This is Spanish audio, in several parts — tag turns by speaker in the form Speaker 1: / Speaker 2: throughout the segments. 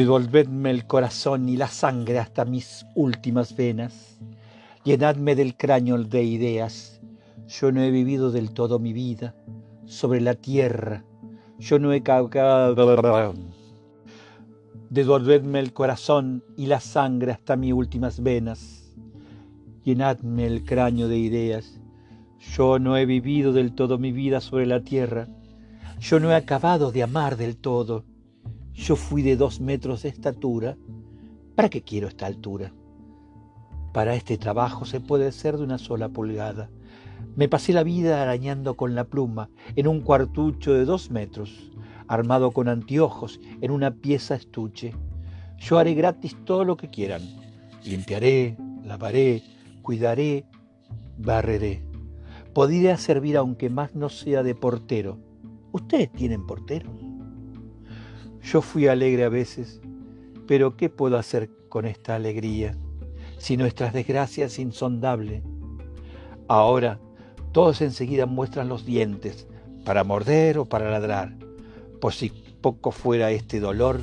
Speaker 1: Devolvedme el corazón y la sangre hasta mis últimas venas. Llenadme del cráneo de ideas. Yo no he vivido del todo mi vida sobre la tierra. Yo no he cagado. Devolvedme el corazón y la sangre hasta mis últimas venas. Llenadme el cráneo de ideas. Yo no he vivido del todo mi vida sobre la tierra. Yo no he acabado de amar del todo. Yo fui de dos metros de estatura. ¿Para qué quiero esta altura? Para este trabajo se puede ser de una sola pulgada. Me pasé la vida arañando con la pluma en un cuartucho de dos metros, armado con anteojos en una pieza estuche. Yo haré gratis todo lo que quieran. Limpiaré, lavaré, cuidaré, barreré. Podría servir aunque más no sea de portero. ¿Ustedes tienen porteros? Yo fui alegre a veces, pero ¿qué puedo hacer con esta alegría si nuestras desgracias es insondable? Ahora todos enseguida muestran los dientes para morder o para ladrar, por si poco fuera este dolor,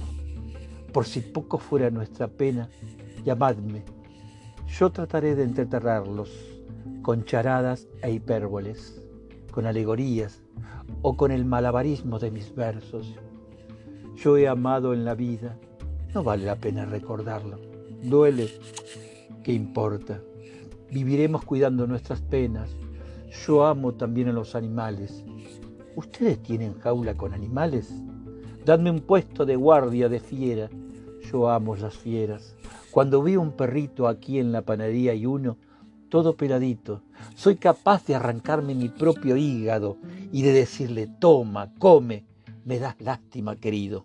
Speaker 1: por si poco fuera nuestra pena, llamadme. Yo trataré de entreterrarlos con charadas e hipérboles, con alegorías o con el malabarismo de mis versos yo he amado en la vida, no vale la pena recordarlo. Duele, ¿qué importa? Viviremos cuidando nuestras penas. Yo amo también a los animales. ¿Ustedes tienen jaula con animales? Dadme un puesto de guardia de fiera. Yo amo las fieras. Cuando veo un perrito aquí en la panadería y uno, todo peladito, soy capaz de arrancarme mi propio hígado y de decirle, toma, come, me das lástima, querido.